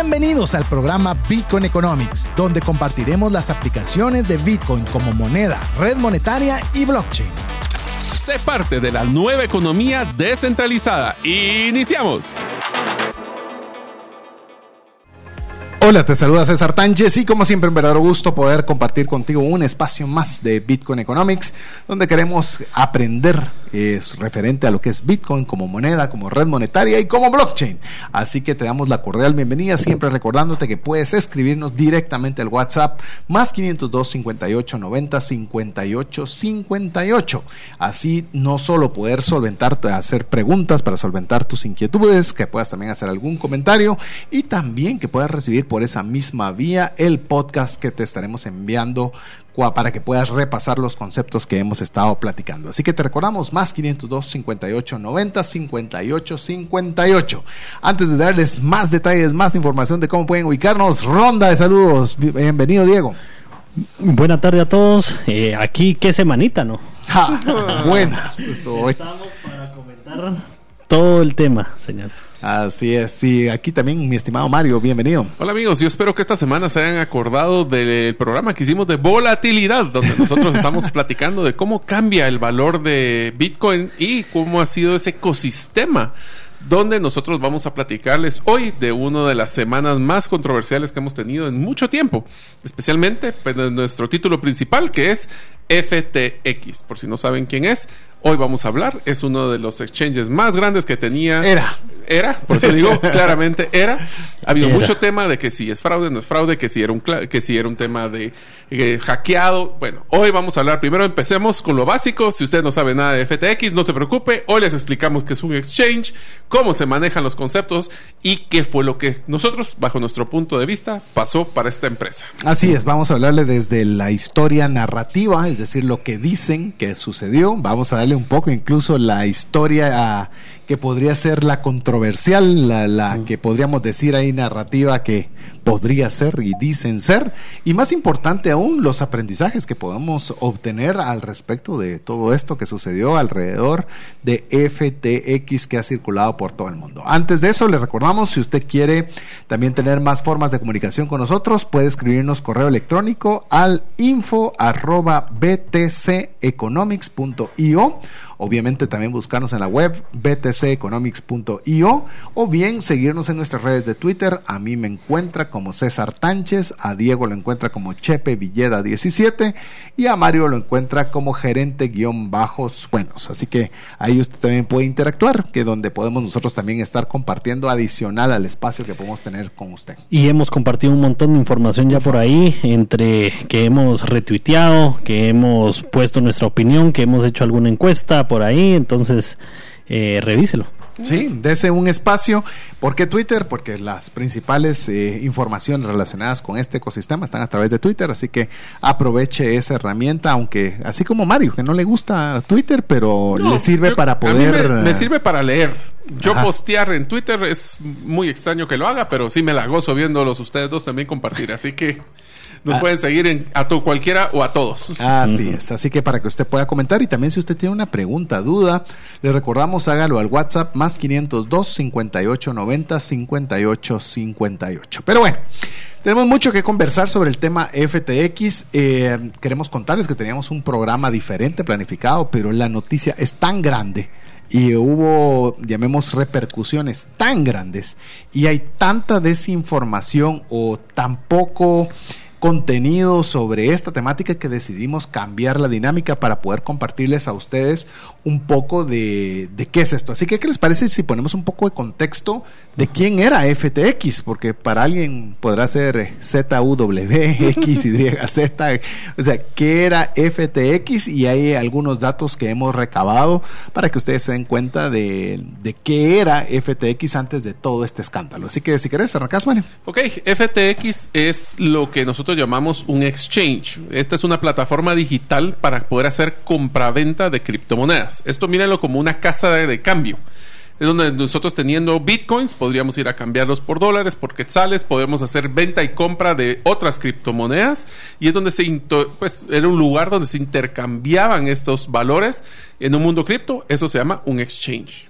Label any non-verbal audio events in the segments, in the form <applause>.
Bienvenidos al programa Bitcoin Economics, donde compartiremos las aplicaciones de Bitcoin como moneda, red monetaria y blockchain. Sé parte de la nueva economía descentralizada. Iniciamos. Hola, te saluda César Tánchez y como siempre un verdadero gusto poder compartir contigo un espacio más de Bitcoin Economics donde queremos aprender es referente a lo que es Bitcoin como moneda, como red monetaria y como blockchain. Así que te damos la cordial bienvenida, siempre recordándote que puedes escribirnos directamente al WhatsApp más 502 58 90 58 58. Así no solo poder solventarte, hacer preguntas para solventar tus inquietudes, que puedas también hacer algún comentario y también que puedas recibir por esa misma vía el podcast que te estaremos enviando para que puedas repasar los conceptos que hemos estado platicando. Así que te recordamos más 502 58 90 58 58. Antes de darles más detalles, más información de cómo pueden ubicarnos, ronda de saludos. Bienvenido, Diego. Buena tarde a todos. Eh, aquí, qué semanita, ¿no? buena. <laughs> Estamos para comentar todo el tema, señores. Así es. Y aquí también mi estimado Mario, bienvenido. Hola amigos, yo espero que esta semana se hayan acordado del programa que hicimos de volatilidad, donde nosotros estamos <laughs> platicando de cómo cambia el valor de Bitcoin y cómo ha sido ese ecosistema donde nosotros vamos a platicarles hoy de una de las semanas más controversiales que hemos tenido en mucho tiempo, especialmente pues, nuestro título principal que es FTX. Por si no saben quién es, hoy vamos a hablar. Es uno de los exchanges más grandes que tenía. Era. Era, por eso digo <laughs> claramente era. Ha habido mucho tema de que si es fraude, no es fraude, que si era un, que si era un tema de eh, hackeado. Bueno, hoy vamos a hablar. Primero empecemos con lo básico. Si usted no sabe nada de FTX, no se preocupe. Hoy les explicamos qué es un exchange, cómo se manejan los conceptos y qué fue lo que nosotros, bajo nuestro punto de vista, pasó para esta empresa. Así es, vamos a hablarle desde la historia narrativa, es decir, lo que dicen que sucedió. Vamos a un poco incluso la historia que podría ser la controversial, la, que podríamos decir ahí narrativa que podría ser y dicen ser. Y más importante aún, los aprendizajes que podemos obtener al respecto de todo esto que sucedió alrededor de FTX que ha circulado por todo el mundo. Antes de eso, le recordamos, si usted quiere también tener más formas de comunicación con nosotros, puede escribirnos correo electrónico al info arroba btceconomics.io Obviamente también buscarnos en la web btceconomics.io o bien seguirnos en nuestras redes de Twitter. A mí me encuentra como César Tánchez, a Diego lo encuentra como Chepe Villeda 17 y a Mario lo encuentra como gerente guion bajos buenos. Así que ahí usted también puede interactuar, que donde podemos nosotros también estar compartiendo adicional al espacio que podemos tener con usted. Y hemos compartido un montón de información ya por ahí, entre que hemos retuiteado, que hemos puesto nuestra opinión, que hemos hecho alguna encuesta por ahí, entonces eh, revíselo. Sí, dese un espacio. ¿Por qué Twitter? Porque las principales eh, informaciones relacionadas con este ecosistema están a través de Twitter, así que aproveche esa herramienta, aunque así como Mario, que no le gusta Twitter, pero le sirve para poder... me, sirve para leer. Yo postear en Twitter es muy extraño que lo haga, pero sí me la gozo viéndolos ustedes dos también compartir, así que... Nos ah. pueden seguir en, a tu cualquiera o a todos. Así es. Así que para que usted pueda comentar y también si usted tiene una pregunta, duda, le recordamos hágalo al WhatsApp más 502 58 90 58 58. Pero bueno. Tenemos mucho que conversar sobre el tema FTX. Eh, queremos contarles que teníamos un programa diferente planificado, pero la noticia es tan grande y hubo, llamemos, repercusiones tan grandes y hay tanta desinformación o tan poco contenido sobre esta temática que decidimos cambiar la dinámica para poder compartirles a ustedes un poco de, de, qué es esto. Así que, ¿qué les parece si ponemos un poco de contexto de quién era FTX? Porque para alguien podrá ser ZUW, Z, o sea, ¿qué era FTX? Y hay algunos datos que hemos recabado para que ustedes se den cuenta de, de qué era FTX antes de todo este escándalo. Así que, si querés, arrancás, Mario. Ok, FTX es lo que nosotros llamamos un exchange. Esta es una plataforma digital para poder hacer compraventa de criptomonedas. Esto mírenlo como una casa de, cambio. Es donde nosotros teniendo bitcoins podríamos ir a cambiarlos por dólares, por quetzales, podemos hacer venta y compra de otras criptomonedas y es donde se, pues, era un lugar donde se intercambiaban estos valores en un mundo cripto. Eso se llama un exchange.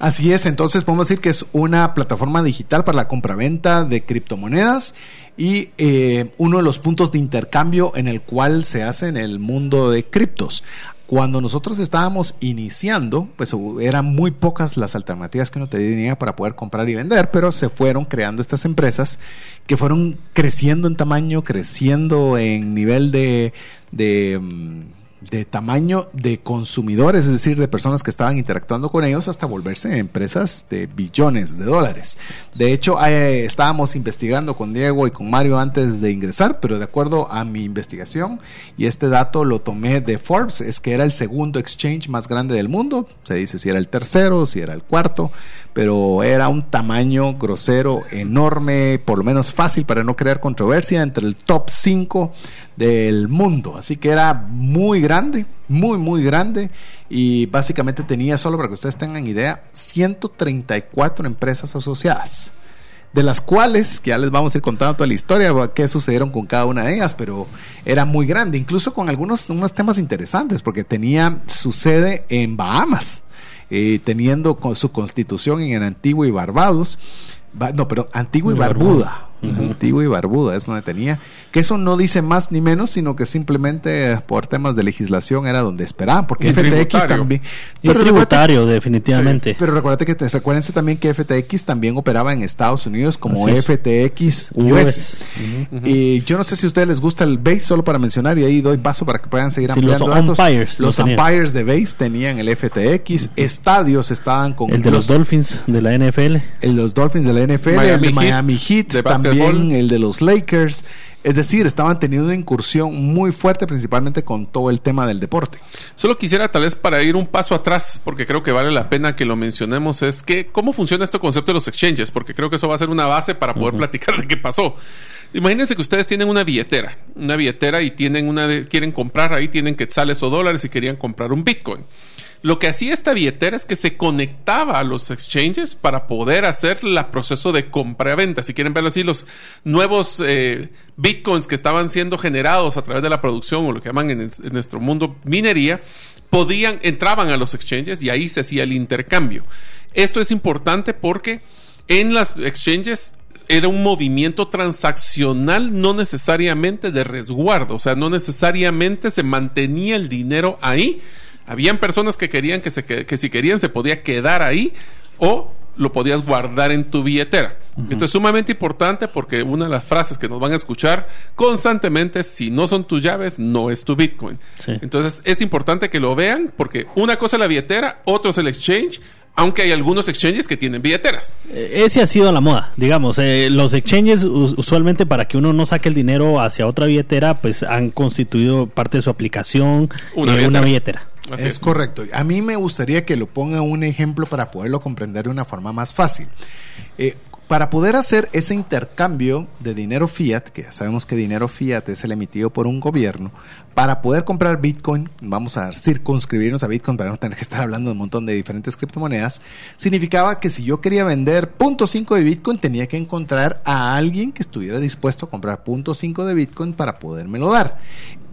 Así es, entonces podemos decir que es una plataforma digital para la compraventa de criptomonedas y eh, uno de los puntos de intercambio en el cual se hace en el mundo de criptos. Cuando nosotros estábamos iniciando, pues eran muy pocas las alternativas que uno tenía para poder comprar y vender, pero se fueron creando estas empresas que fueron creciendo en tamaño, creciendo en nivel de, de mm, de tamaño de consumidores, es decir, de personas que estaban interactuando con ellos hasta volverse empresas de billones de dólares. De hecho, eh, estábamos investigando con Diego y con Mario antes de ingresar, pero de acuerdo a mi investigación, y este dato lo tomé de Forbes, es que era el segundo exchange más grande del mundo, se dice si era el tercero, si era el cuarto, pero era un tamaño grosero, enorme, por lo menos fácil para no crear controversia, entre el top 5 del mundo. Así que era muy grande, muy, muy grande. Y básicamente tenía, solo para que ustedes tengan idea, 134 empresas asociadas. De las cuales, que ya les vamos a ir contando toda la historia, qué sucedieron con cada una de ellas, pero era muy grande, incluso con algunos unos temas interesantes, porque tenía su sede en Bahamas eh, teniendo con su constitución en Antigua y Barbados, no, pero Antigua y Barbuda. Antigua y Barbuda es donde tenía. Que eso no dice más ni menos, sino que simplemente por temas de legislación era donde esperaban, porque FTX también. Y tributario, definitivamente. pero recuérdate que te, recuérdense también que FTX también operaba en Estados Unidos como FTX US. Y yo no sé si a ustedes les gusta el base, solo para mencionar, y ahí doy paso para que puedan seguir ampliando los datos. Umpires, los umpires de base tenían el FTX, estadios estaban con. El de los Dolphins de la NFL. El, los Dolphins de la NFL, Miami el de Heat, Miami Heat, de también el de los Lakers. Es decir, estaban teniendo una incursión muy fuerte, principalmente con todo el tema del deporte. Solo quisiera tal vez para ir un paso atrás, porque creo que vale la pena que lo mencionemos, es que cómo funciona este concepto de los exchanges, porque creo que eso va a ser una base para poder platicar de qué pasó. Imagínense que ustedes tienen una billetera, una billetera y tienen una de- quieren comprar ahí, tienen quetzales o dólares y querían comprar un Bitcoin. Lo que hacía esta billetera es que se conectaba a los exchanges para poder hacer el proceso de compra-venta. Si quieren verlo así, los nuevos eh, bitcoins que estaban siendo generados a través de la producción o lo que llaman en, en nuestro mundo minería, podían, entraban a los exchanges y ahí se hacía el intercambio. Esto es importante porque en las exchanges era un movimiento transaccional, no necesariamente de resguardo, o sea, no necesariamente se mantenía el dinero ahí. Habían personas que querían que, se, que, que si querían se podía quedar ahí o lo podías guardar en tu billetera. Esto es sumamente importante porque una de las frases que nos van a escuchar constantemente es, si no son tus llaves, no es tu Bitcoin. Sí. Entonces es importante que lo vean porque una cosa es la billetera, otro es el exchange, aunque hay algunos exchanges que tienen billeteras. Eh, Ese ha sido la moda, digamos. eh, los exchanges us- usualmente para que uno no saque el dinero hacia otra billetera, pues han constituido parte de su aplicación Una eh, una billetera. Es, correcto. A mí me gustaría que lo ponga un ejemplo para poderlo comprender de una forma más fácil. Eh, para poder hacer ese intercambio de dinero fiat, que ya sabemos que dinero fiat es el emitido por un gobierno, para poder comprar Bitcoin, vamos a circunscribirnos a Bitcoin para no tener que estar hablando de un montón de diferentes criptomonedas, significaba que si yo quería vender .5 de Bitcoin tenía que encontrar a alguien que estuviera dispuesto a comprar .5 de Bitcoin para podérmelo dar.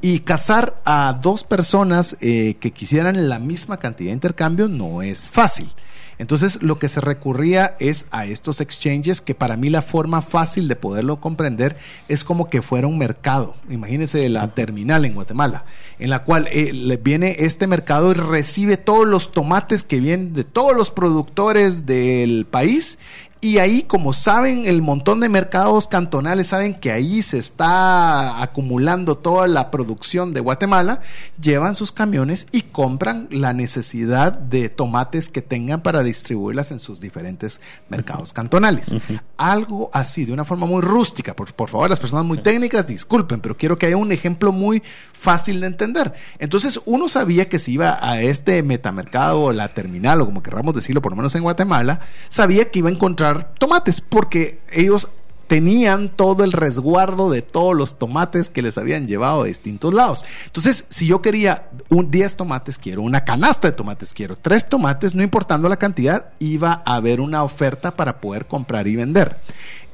Y casar a dos personas eh, que quisieran la misma cantidad de intercambio no es fácil. Entonces lo que se recurría es a estos exchanges que para mí la forma fácil de poderlo comprender es como que fuera un mercado. Imagínense la terminal en Guatemala, en la cual eh, viene este mercado y recibe todos los tomates que vienen de todos los productores del país y ahí, como saben, el montón de mercados cantonales saben que ahí se está acumulando toda la producción de Guatemala, llevan sus camiones y compran la necesidad de tomates que tengan para distribuirlas en sus diferentes mercados cantonales. Algo así, de una forma muy rústica. Por, por favor, las personas muy técnicas, disculpen, pero quiero que haya un ejemplo muy fácil de entender. Entonces, uno sabía que si iba a este metamercado o la terminal, o como querramos decirlo, por lo menos en Guatemala, sabía que iba a encontrar tomates, porque ellos tenían todo el resguardo de todos los tomates que les habían llevado a distintos lados. Entonces, si yo quería un 10 tomates, quiero una canasta de tomates, quiero tres tomates, no importando la cantidad, iba a haber una oferta para poder comprar y vender.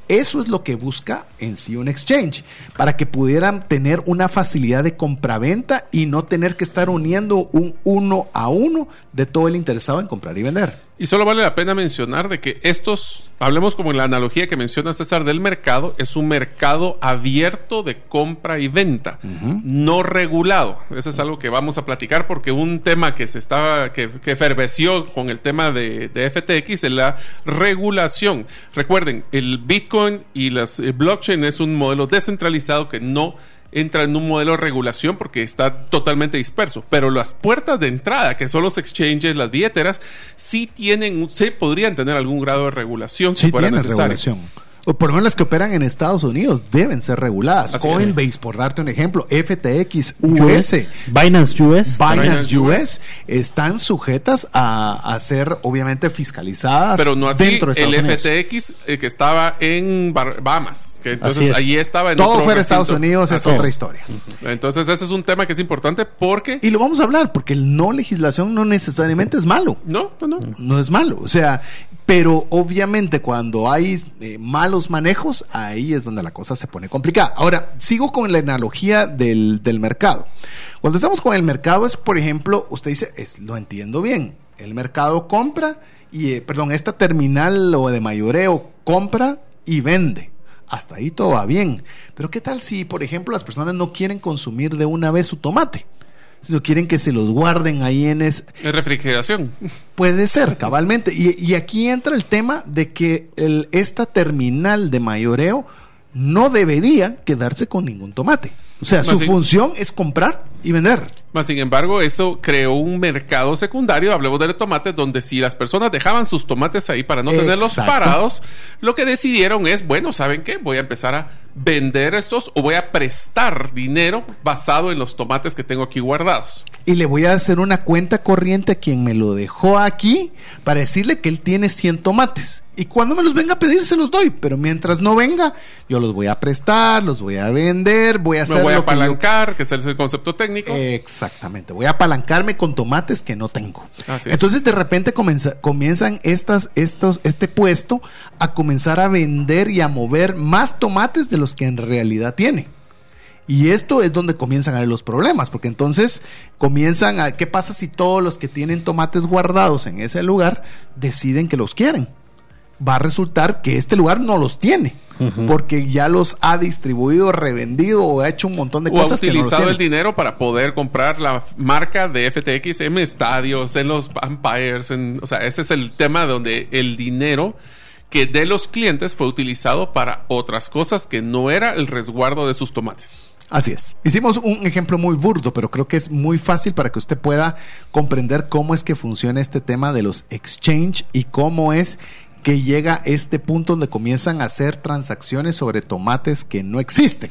Eso es lo que busca en sí un exchange, para que pudieran tener una facilidad de compraventa y no tener que estar uniendo un uno a uno de todo el interesado en comprar y vender. Y solo vale la pena mencionar de que estos, hablemos como en la analogía que menciona César del mercado, es un mercado abierto de compra y venta, no regulado. Eso es algo que vamos a platicar porque un tema que se estaba, que, que eferveció con el tema de, de FTX es la regulación. Recuerden, el Bitcoin y las el blockchain es un modelo descentralizado que no entra en un modelo de regulación porque está totalmente disperso. Pero las puertas de entrada, que son los exchanges, las billeteras, sí tienen, sí podrían tener algún grado de regulación si fuera necesario. Regulación o por lo menos las que operan en Estados Unidos, deben ser reguladas. Coinbase, por darte un ejemplo, FTX US, Binance US, Binance, US, están sujetas a, ser obviamente fiscalizadas Pero no así dentro de el FTX eh, que estaba en Bahamas. Que entonces allí estaba en Todo fuera Estados Unidos es otra historia. Entonces ese es un tema que es importante porque... Y lo vamos a hablar porque el no legislación no necesariamente es malo. No, no, no. No es malo. O sea, pero obviamente cuando hay eh, malos manejos, ahí es donde la cosa se pone complicada. Ahora, sigo con la analogía del, mercado. Cuando estamos con el mercado es, por ejemplo, usted dice, es, lo entiendo bien, el mercado compra y, eh, perdón, esta terminal o de mayoreo compra y vende. Hasta ahí todo va bien. Pero ¿qué tal si, por ejemplo, las personas no quieren consumir de una vez su tomate? Si no quieren que se los guarden ahí en... Es, en refrigeración. Puede ser, cabalmente. Y, aquí entra el tema de que el, esta terminal de mayoreo no debería quedarse con ningún tomate. O sea, su función es comprar y vender. Más sin embargo, eso creó un mercado secundario, hablemos de tomates, donde si las personas dejaban sus tomates ahí para no tenerlos parados, lo que decidieron es, bueno, ¿saben qué? Voy a empezar a vender estos o voy a prestar dinero basado en los tomates que tengo aquí guardados. Y le voy a hacer una cuenta corriente a quien me lo dejó aquí para decirle que él tiene 100 tomates. Y cuando me los venga a pedir, se los doy. Pero mientras no venga, yo los voy a prestar, los voy a vender, voy a hacer. Voy a apalancar, que, es el concepto técnico. Exactamente. Voy a apalancarme con tomates que no tengo. Entonces, de repente comienzan estas, estos, este puesto a comenzar a vender y a mover más tomates de los que en realidad tiene. Y esto es donde comienzan a ver los problemas, porque entonces comienzan a, ¿qué pasa si todos los que tienen tomates guardados en ese lugar deciden que los quieren? Va a resultar que este lugar no los tiene. Porque ya los ha distribuido, revendido o ha hecho un montón de cosas. Ha utilizado el dinero para poder comprar la marca de FTX en estadios, en los Empires. En, o sea, ese es el tema donde el dinero que de los clientes fue utilizado para otras cosas que no era el resguardo de sus tomates. Así es. Hicimos un ejemplo muy burdo, pero creo que es muy fácil para que usted pueda comprender cómo es que funciona este tema de los exchange y cómo es que llega este punto donde comienzan a hacer transacciones sobre tomates que no existen.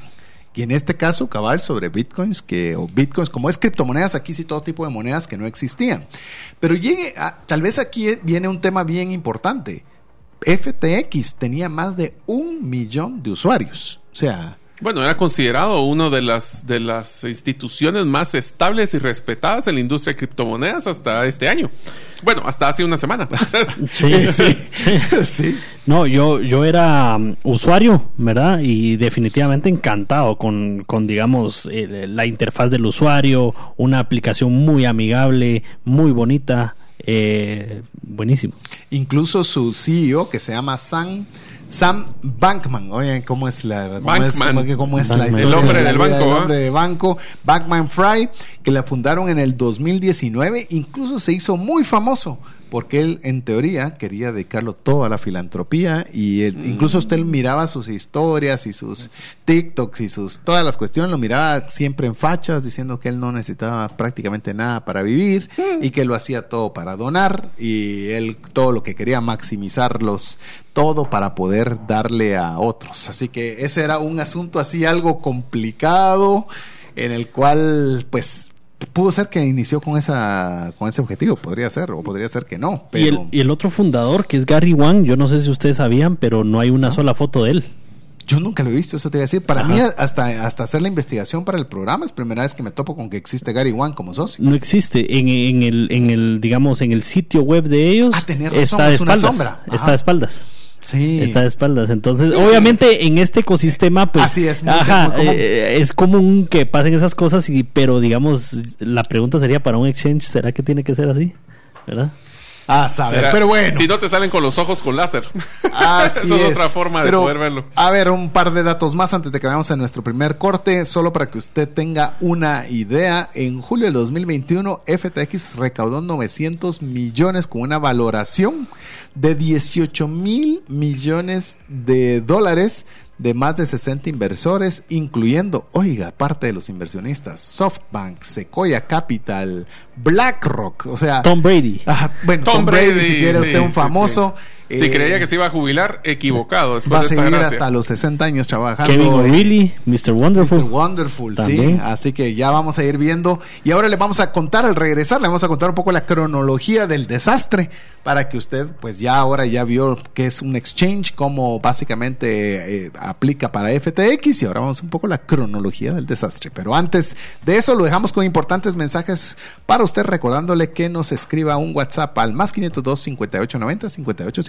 Y en este caso, cabal, sobre bitcoins, que, o bitcoins, como es criptomonedas, aquí sí todo tipo de monedas que no existían. Pero llegue tal vez aquí viene un tema bien importante. FTX tenía más de un millón de usuarios. O sea, bueno, era considerado una de las, de las instituciones más estables y respetadas en la industria de criptomonedas hasta este año. Bueno, hasta hace una semana. <laughs> sí, sí, sí. No, yo, yo era um, usuario, ¿verdad? Y definitivamente encantado con, con digamos, la interfaz del usuario, una aplicación muy amigable, muy bonita, eh, buenísimo. Incluso su CEO, que se llama Sam Sam Bankman, oye, ¿cómo es la, cómo es, cómo, es la historia? El hombre del banco. El hombre de banco, Bankman Fry, que la fundaron en el 2019, incluso se hizo muy famoso porque él en teoría quería dedicarlo todo a la filantropía y él, mm. incluso usted miraba sus historias y sus TikToks y sus todas las cuestiones, lo miraba siempre en fachas diciendo que él no necesitaba prácticamente nada para vivir mm. y que lo hacía todo para donar y él todo lo que quería maximizarlos todo para poder darle a otros. Así que ese era un asunto así algo complicado en el cual pues pudo ser que inició con esa con ese objetivo, podría ser, o podría ser que no. Pero... ¿Y, el, otro fundador, que es Gary Wang, yo no sé si ustedes sabían, pero no hay una sola foto de él. Yo nunca lo he visto, eso te iba a decir. Para mí, hasta, hasta hacer la investigación para el programa, es primera vez que me topo con que existe Gary Wang como socio. No existe. En, en el, en el, digamos, en el sitio web de ellos, ah, está de espaldas. Está de espaldas. Sí. Está de espaldas. Entonces, obviamente en este ecosistema, pues. Así es. Eh, es común que pasen esas cosas, y, pero digamos, la pregunta sería para un exchange, ¿será que tiene que ser así? ¿Verdad? A saber, pero bueno. Si no te salen con los ojos con láser. Así <laughs> Esa es, otra forma de poder verlo. A ver, un par de datos más antes de que vayamos a nuestro primer corte, solo para que usted tenga una idea. En julio del 2021, FTX recaudó 900 millones con una valoración de 18 mil millones de dólares de más de 60 inversores, incluyendo, oiga, parte de los inversionistas, SoftBank, Sequoia Capital, BlackRock, o sea... Tom Brady. bueno, Tom, Brady, si quiere usted un famoso... si eh, creía que se iba a jubilar, equivocado. Después va a seguir hasta los 60 años trabajando. Kevin O'Reilly, Mr. Wonderful. Mr. Wonderful, sí. Así que ya vamos a ir viendo. Y ahora le vamos a contar, al regresar, le vamos a contar un poco la cronología del desastre para que usted, pues ya ahora ya vio que es un exchange, como básicamente eh, aplica para FTX. Y ahora vamos un poco la cronología del desastre. Pero antes de eso, lo dejamos con importantes mensajes para usted recordándole que nos escriba un WhatsApp al más 502 5890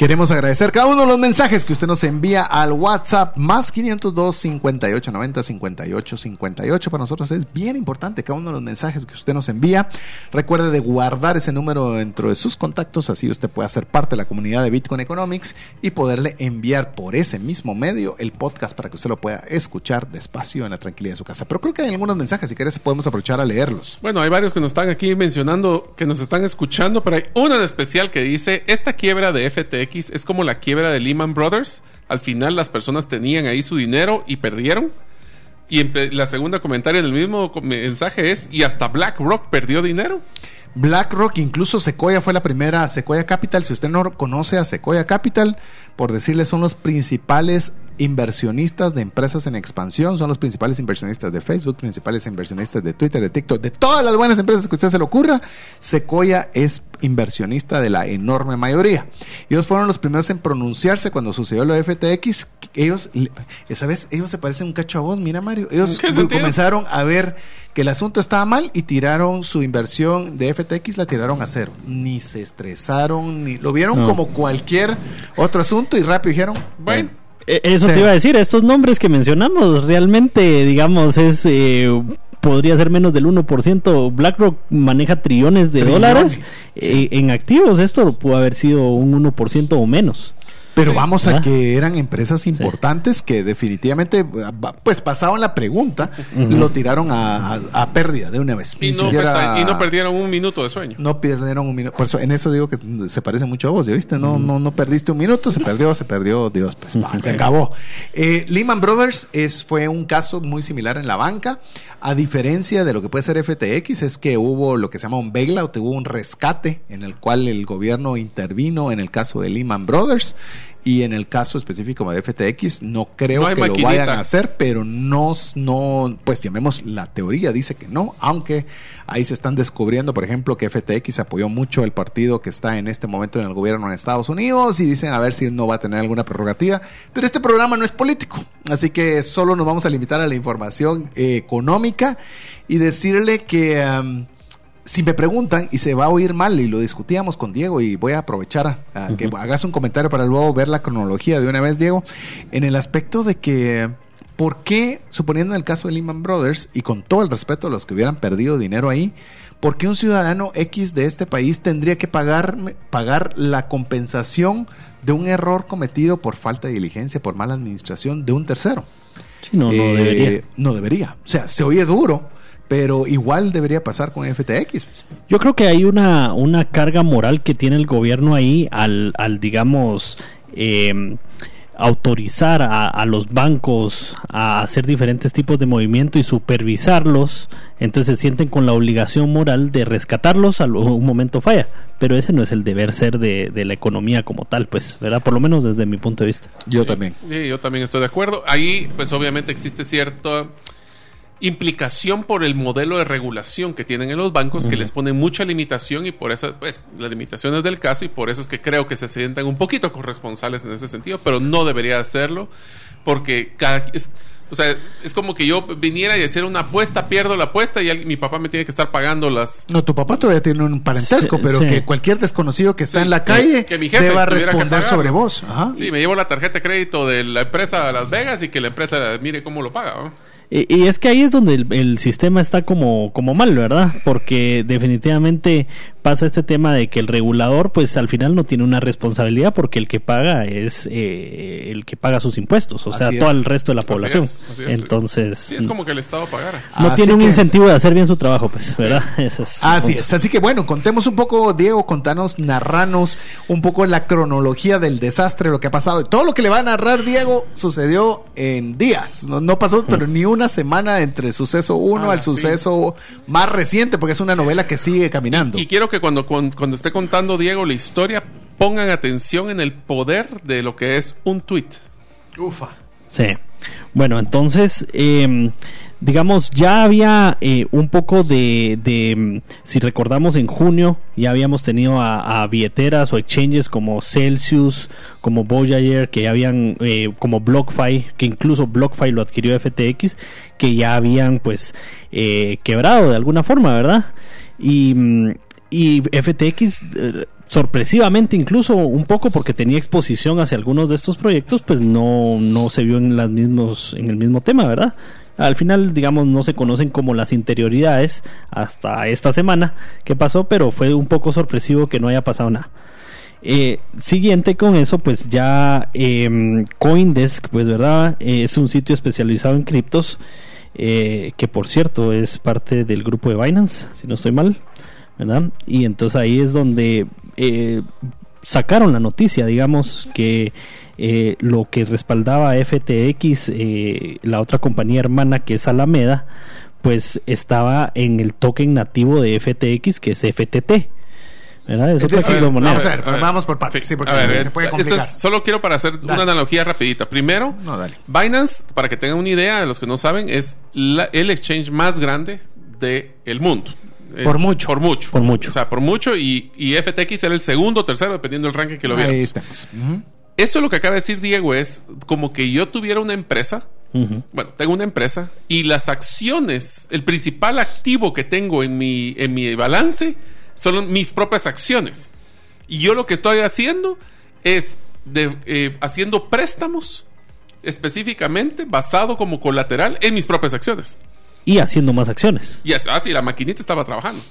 Queremos agradecer cada uno de los mensajes que usted nos envía al WhatsApp más 502 58 90 58 58. Para nosotros es bien importante cada uno de los mensajes que usted nos envía. Recuerde de guardar ese número dentro de sus contactos, así usted puede ser parte de la comunidad de Bitcoin Economics y poderle enviar por ese mismo medio el podcast para que usted lo pueda escuchar despacio en la tranquilidad de su casa. Pero creo que hay algunos mensajes, si quieres podemos aprovechar a leerlos. Bueno, hay varios que nos están aquí mencionando, que nos están escuchando, pero hay uno en especial que dice, esta quiebra de FTX es como la quiebra de Lehman Brothers. Al final las personas tenían ahí su dinero y perdieron. Y la segunda comentario en el mismo mensaje es, y hasta BlackRock perdió dinero. BlackRock, incluso Sequoia fue la primera, Sequoia Capital, si usted no conoce a Sequoia Capital, por decirle, son los principales inversionistas de empresas en expansión, son los principales inversionistas de Facebook, principales inversionistas de Twitter, de TikTok, de todas las buenas empresas que usted se le ocurra, Sequoia es inversionista de la enorme mayoría. Ellos fueron los primeros en pronunciarse cuando sucedió lo de FTX. Ellos, esa vez, ellos se parecen un cacho a vos, mira Mario. Ellos comenzaron a ver que el asunto estaba mal y tiraron su inversión de FTX, la tiraron a cero. Ni se estresaron, ni lo vieron como cualquier otro asunto y rápido dijeron, bueno. Eso te iba a decir, estos nombres que mencionamos realmente, digamos, es... Eh, podría ser menos del 1%. BlackRock maneja trillones de dólares eh, en activos. Esto puede haber sido un 1% o menos. Pero vamos a que eran empresas importantes que definitivamente, pues pasaban la pregunta, lo tiraron a, pérdida de una vez. Y no, y no, perdieron un minuto de sueño. No perdieron un minuto. Por eso, en eso digo que se parece mucho a vos, ¿ya viste? No, no, no perdiste un minuto, se perdió, se perdió, Dios, pues se acabó. Eh, Lehman Brothers es, fue un caso muy similar en la banca. A diferencia de lo que puede ser FTX, es que hubo lo que se llama un bailout, hubo un rescate en el cual el gobierno intervino en el caso de Lehman Brothers. Y en el caso específico de FTX, no creo que lo vayan a hacer, pero no, no, pues llamemos la teoría, dice que no, aunque ahí se están descubriendo, por ejemplo, que FTX apoyó mucho el partido que está en este momento en el gobierno en Estados Unidos y dicen a ver si no va a tener alguna prerrogativa. Pero este programa no es político, así que solo nos vamos a limitar a la información eh, económica y decirle que si me preguntan y se va a oír mal y lo discutíamos con Diego y voy a aprovechar a, que hagas un comentario para luego ver la cronología de una vez, Diego, en el aspecto de que ¿por qué, suponiendo en el caso de Lehman Brothers y con todo el respeto a los que hubieran perdido dinero ahí, ¿por qué un ciudadano X de este país tendría que pagar, pagar la compensación de un error cometido por falta de diligencia, por mala administración de un tercero? no, no eh, debería. No debería. O sea, se oye duro pero igual debería pasar con FTX. Pues. Yo creo que hay una, una carga moral que tiene el gobierno ahí al, al digamos, eh, autorizar a, los bancos a hacer diferentes tipos de movimiento y supervisarlos, entonces se sienten con la obligación moral de rescatarlos a un momento falla. Pero ese no es el deber ser de, de, la economía como tal, pues, ¿verdad? Por lo menos desde mi punto de vista. Yo también. Sí, yo también estoy de acuerdo. Ahí, pues obviamente existe cierto implicación por el modelo de regulación que tienen en los bancos que les ponen mucha limitación y por eso, pues, las limitaciones del caso y por eso es que creo que se sientan un poquito corresponsables en ese sentido, pero no debería hacerlo porque cada... Es, o sea, es como que yo viniera y hacer una apuesta, pierdo la apuesta y mi papá me tiene que estar pagando las... No, tu papá todavía tiene un parentesco, pero que cualquier desconocido que está en la calle que, mi jefe deba responder sobre vos. Sí, me llevo la tarjeta de crédito de la empresa de Las Vegas y que la empresa mire cómo lo paga. ¿no? Y, es que ahí es donde el, sistema está como, como mal, ¿verdad? Porque definitivamente pasa este tema de que el regulador, pues al final no tiene una responsabilidad porque el que paga es eh, el que paga sus impuestos, o sea, todo el resto de la población. Entonces. Sí, es como que el Estado pagara. No tiene un incentivo de hacer bien su trabajo, pues, ¿verdad? <laughs> así es. Así que bueno, contemos un poco, Diego, contanos, narranos un poco la cronología del desastre, lo que ha pasado. Todo lo que le va a narrar Diego sucedió en días. No, no pasó, pero ni un una semana entre suceso 1 ah, al suceso más reciente, porque es una novela que sigue caminando. Y, quiero que cuando, cuando, esté contando Diego la historia, pongan atención en el poder de lo que es un tweet. Ufa. Sí. Bueno, entonces, eh, digamos, ya había eh, un poco de, si recordamos en junio, ya habíamos tenido a, billeteras o exchanges como Celsius, como Voyager, que ya habían, eh, como BlockFi, que incluso BlockFi lo adquirió FTX, que ya habían pues eh, quebrado de alguna forma, ¿verdad? Y, y FTX sorpresivamente incluso un poco porque tenía exposición hacia algunos de estos proyectos pues no, no se vio en las mismos en el mismo tema verdad al final, digamos, no se conocen como las interioridades hasta esta semana que pasó, pero fue un poco sorpresivo que no haya pasado nada. Eh, siguiente con eso, pues ya eh, Coindesk, pues verdad, es un sitio especializado en criptos, eh, que por cierto es parte del grupo de Binance, si no estoy mal, ¿verdad? Y entonces ahí es donde eh, sacaron la noticia, digamos, que eh, lo que respaldaba FTX, eh, la otra compañía hermana que es Alameda, pues estaba en el token nativo de FTX que es FTT. ¿verdad? Es otra vamos, a ver, vamos por partes. Sí, porque se puede complicar. solo quiero para hacer una analogía rapidita. Primero, Binance, para que tengan una idea de los que no saben, es el exchange más grande del mundo. Por mucho. Por mucho. Por mucho. O sea, por mucho. Y, y FTX era el segundo o tercero, dependiendo del ranking que lo viéramos. Ahí estamos. Esto lo que acaba de decir Diego es como que yo tuviera una empresa. Bueno, tengo una empresa y las acciones, el principal activo que tengo en mi, en mi balance son mis propias acciones. Y yo lo que estoy haciendo es de, eh, haciendo préstamos específicamente basado como colateral en mis propias acciones y haciendo más acciones. Y ah, sí, la maquinita estaba trabajando.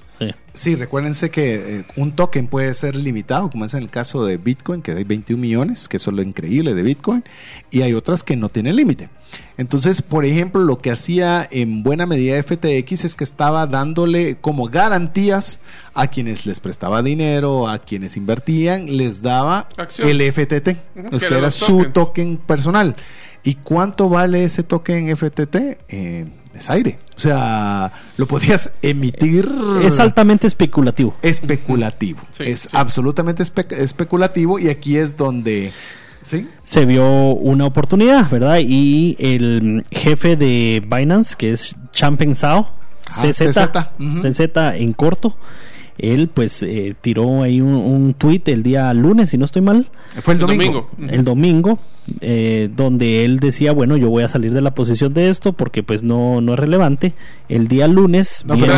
Sí, recuérdense que eh, un token puede ser limitado, como es en el caso de Bitcoin, que hay 21 millones, que es lo increíble de Bitcoin, y hay otras que no tienen límite. Entonces, por ejemplo, lo que hacía en buena medida FTX es que estaba dándole como garantías a quienes les prestaba dinero, a quienes invertían, les daba el FTT, que, era su token personal. ¿Y cuánto vale ese token FTT? Eh, es aire. O sea, lo podías emitir. Es altamente especulativo. Especulativo. es absolutamente especulativo y aquí es donde... ¿Sí? Se vio una oportunidad, ¿verdad? Y el jefe de Binance, que es Champeng Sao, CZ, CZ en corto, él pues eh, tiró ahí un, un tweet el día lunes, si no estoy mal. Fue el domingo. El domingo, eh, donde él decía, bueno, yo voy a salir de la posición de esto porque pues no, no es relevante. El día lunes... No, pero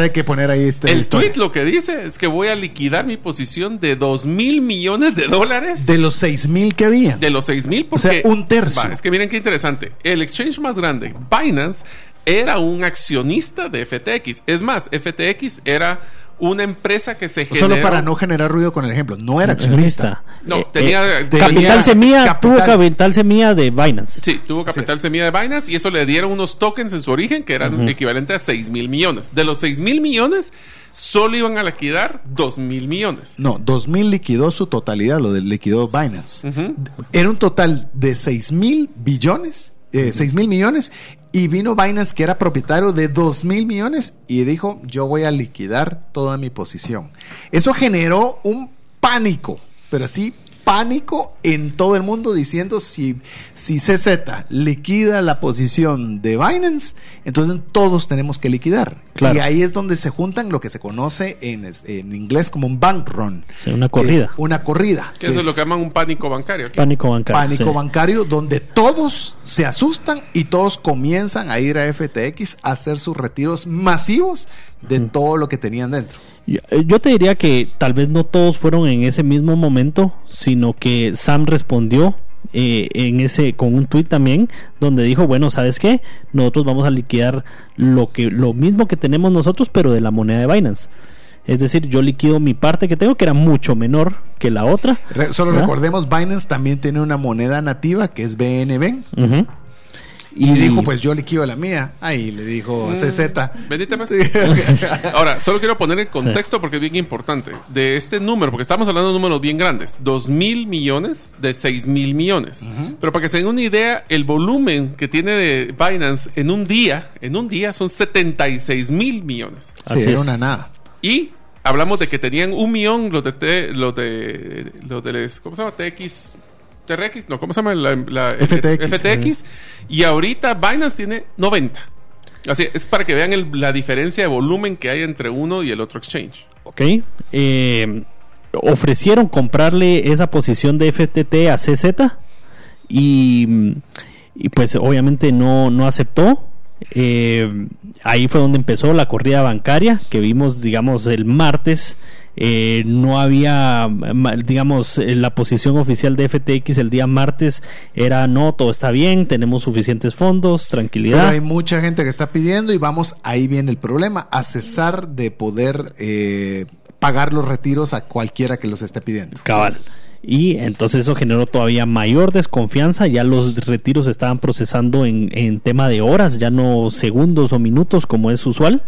hay que poner ahí este El tweet lo que dice es que voy a liquidar mi posición de dos mil millones de dólares. De los seis mil que había. De los seis mil, porque... O sea, un tercio. es que miren qué interesante. El exchange más grande, Binance, era un accionista de FTX. Es más, FTX era una empresa que se generó... Solo para no generar ruido con el ejemplo, no era accionista. No, eh, tenía, eh, Capital Semilla, tuvo Capital Semilla de Binance. Sí, tuvo Capital Semilla de Binance y eso le dieron unos tokens en su origen que eran equivalentes a 6 mil millones. De los 6 mil millones, solo iban a liquidar 2 mil millones. No, 2 mil liquidó su totalidad, lo de liquidó Binance. Era un total de 6 mil billones, eh, 6 mil millones y vino Binance, que era propietario de 2 mil millones, y dijo, yo voy a liquidar toda mi posición. Eso generó un pánico, pero sí pánico en todo el mundo diciendo si, si CZ liquida la posición de Binance, entonces todos tenemos que liquidar. Y ahí es donde se juntan lo que se conoce en, en inglés como un bank run. una corrida. una corrida. Que eso es, lo que llaman un pánico bancario. Pánico bancario. Pánico bancario donde todos se asustan y todos comienzan a ir a FTX a hacer sus retiros masivos de todo lo que tenían dentro. Eh, yo, te diría que tal vez no todos fueron en ese mismo momento, sino que Sam respondió eh, en ese con un tweet también donde dijo bueno sabes qué nosotros vamos a liquidar lo que lo mismo que tenemos nosotros pero de la moneda de Binance es decir, yo liquido mi parte que tengo, que era mucho menor que la otra. solo recordemos, Binance también tiene una moneda nativa que es BNB. Y, dijo, pues yo liquido la mía. Ahí le dijo mm, CZ. Bendita más. <laughs> Ahora, solo quiero poner el contexto porque es bien importante. De este número, porque estamos hablando de números bien grandes. Dos mil millones de seis mil millones. Pero para que se den una idea, el volumen que tiene de Binance en un día, en un día son 76 mil millones. Así era una nada. Y hablamos de que tenían un millón los de, los de, los de, ¿cómo se llama? TX TRX, no, ¿cómo se llama? La, FTX. Y ahorita Binance tiene 90. Así es para que vean la diferencia de volumen que hay entre uno y el otro exchange. Ok. Eh, ofrecieron comprarle esa posición de FTT a CZ y, y pues obviamente no, no aceptó. Eh, ahí fue donde empezó la corrida bancaria que vimos, digamos, el martes eh, no había, digamos, eh, la posición oficial de FTX el día martes era no, todo está bien, tenemos suficientes fondos, tranquilidad. Pero hay mucha gente que está pidiendo y vamos, ahí viene el problema, a cesar de poder eh, pagar los retiros a cualquiera que los esté pidiendo. Cabal. Y entonces eso generó todavía mayor desconfianza. Ya los retiros estaban procesando en, en tema de horas, ya no segundos o minutos como es usual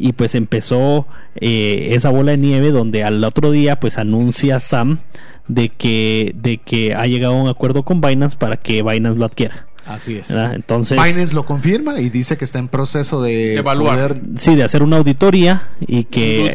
y pues empezó eh, esa bola de nieve donde al otro día pues anuncia Sam de que de que ha llegado a un acuerdo con Binance para que Binance lo adquiera. Así es. Entonces. Binance lo confirma y dice que está en proceso de evaluar. sí, de hacer una auditoría y que.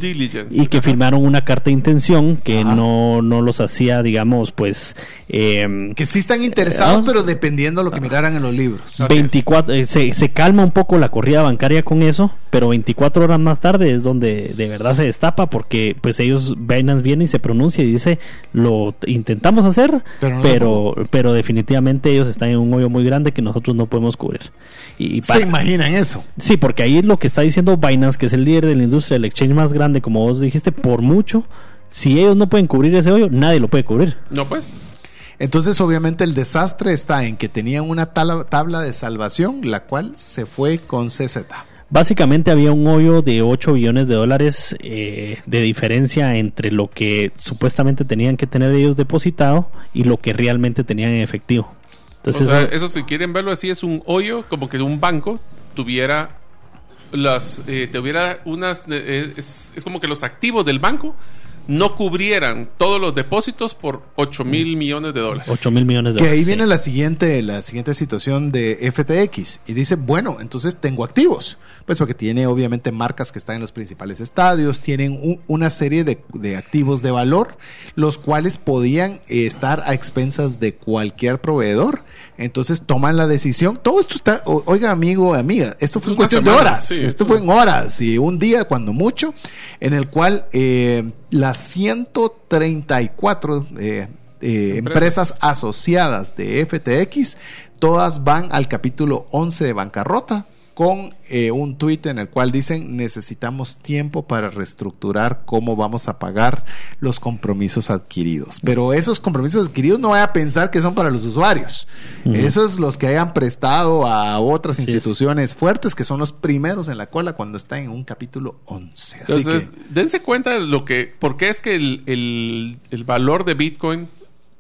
Y que firmaron una carta de intención que no, no los hacía, digamos, pues. Em, que sí están interesados, pero dependiendo de lo que miraran en los libros. 24, eh, se, se, calma un poco la corrida bancaria con eso, pero 24 horas más tarde es donde de verdad se destapa porque, pues, ellos, Binance viene y se pronuncia y dice: Lo intentamos hacer, pero, pero, pero definitivamente ellos están en un hoyo muy grande que nosotros no podemos cubrir. Y, ¿Se imaginan eso? Sí, porque ahí lo que está diciendo Binance, que es el líder de la industria del exchange más grande, como vos dijiste, por mucho, si ellos no pueden cubrir ese hoyo, nadie lo puede cubrir. No, pues. Entonces, obviamente, el desastre está en que tenían una tabla de salvación, la cual se fue con CZ. Básicamente había un hoyo de 8 billones de dólares eh, de diferencia entre lo que supuestamente tenían que tener ellos depositado y lo que realmente tenían en efectivo eso, si quieren verlo así es un hoyo como que un banco tuviera las eh, tuviera unas eh, es, como que los activos del banco no cubrieran todos los depósitos por 8 mil millones de dólares. 8 mil millones de dólares. Que ahí viene la siguiente, la siguiente situación de FTX. Y dice, bueno, entonces tengo activos. Pues porque tiene obviamente marcas que están en los principales estadios, tienen una serie de, activos de valor, los cuales podían eh, estar a expensas de cualquier proveedor. Entonces toman la decisión. Todo esto está, oiga amigo, amiga, esto fue en cuestión de horas. esto fue en horas y un día, cuando mucho, en el cual eh, las 134 eh, eh, empresas asociadas de FTX, todas van al capítulo 11 de bancarrota con eh, un tuit en el cual dicen necesitamos tiempo para reestructurar cómo vamos a pagar los compromisos adquiridos. Pero esos compromisos adquiridos no vaya a pensar que son para los usuarios. Esos los que hayan prestado a otras instituciones fuertes que son los primeros en la cola cuando están en un capítulo 11. Entonces, dense cuenta de lo que, por qué es que el, el, valor de Bitcoin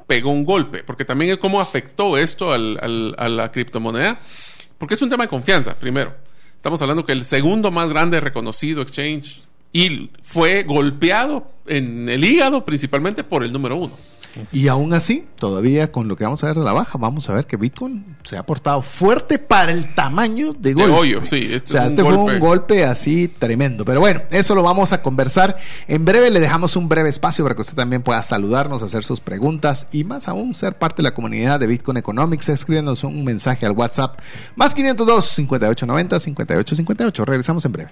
pegó un golpe, porque también es cómo afectó esto al, a la criptomoneda porque es un tema de confianza, primero. Estamos hablando que el segundo más grande reconocido exchange y fue golpeado en el hígado principalmente por el número uno. Y aún así, todavía con lo que vamos a ver de la baja, vamos a ver que Bitcoin se ha portado fuerte para el tamaño de golpe. sí. Este o sea, este fue un golpe así tremendo. Pero bueno, eso lo vamos a conversar. En breve le dejamos un breve espacio para que usted también pueda saludarnos, hacer sus preguntas y más aún ser parte de la comunidad de Bitcoin Economics, escribiéndonos un mensaje al WhatsApp más 502 5890 5858. Regresamos en breve.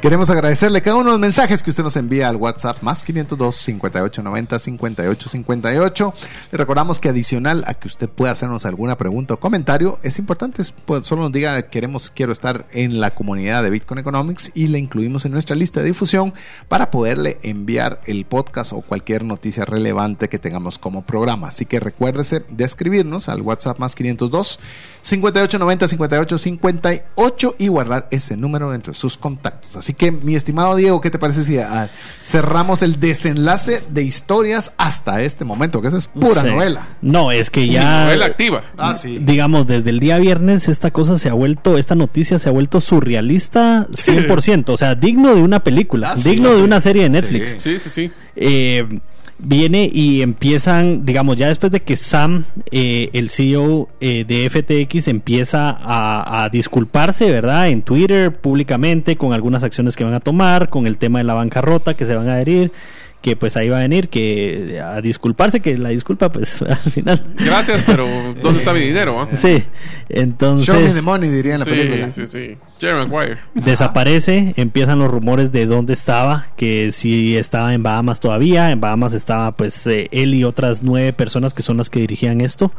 Queremos agradecerle cada uno de los mensajes que usted nos envía al WhatsApp más 502 5890 5858. Le recordamos que adicional a que usted pueda hacernos alguna pregunta o comentario, es importante, pues, solo nos diga queremos, quiero estar en la comunidad de Bitcoin Economics y le incluimos en nuestra lista de difusión para poderle enviar el podcast o cualquier noticia relevante que tengamos como programa. Así que recuérdese de escribirnos al WhatsApp más 502 5890 5858 y guardar ese número entre sus contactos. Así que, mi estimado Diego, ¿qué te parece si ah, cerramos el desenlace de historias hasta este momento? Que esa es pura novela. No, es que ya. Novela activa. Ah, sí. Digamos, desde el día viernes, esta cosa se ha vuelto, esta noticia se ha vuelto surrealista 100%. O sea, digno de una película, ah, digno de una serie de Netflix. Sí, sí, sí. Eh, viene y empiezan, digamos, ya después de que Sam, eh, el CEO eh, de FTX, empieza a, disculparse, ¿verdad? En Twitter, públicamente, con algunas acciones que van a tomar, con el tema de la bancarrota que se van a adherir que pues ahí va a venir que a disculparse que la disculpa pues <laughs> al final. Gracias pero dónde está mi dinero sí entonces show me the money diría en la película. sí sí Jerry Maguire desaparece empiezan los rumores de dónde estaba que si estaba en Bahamas todavía en Bahamas estaba pues eh, él y otras nueve personas que son las que dirigían esto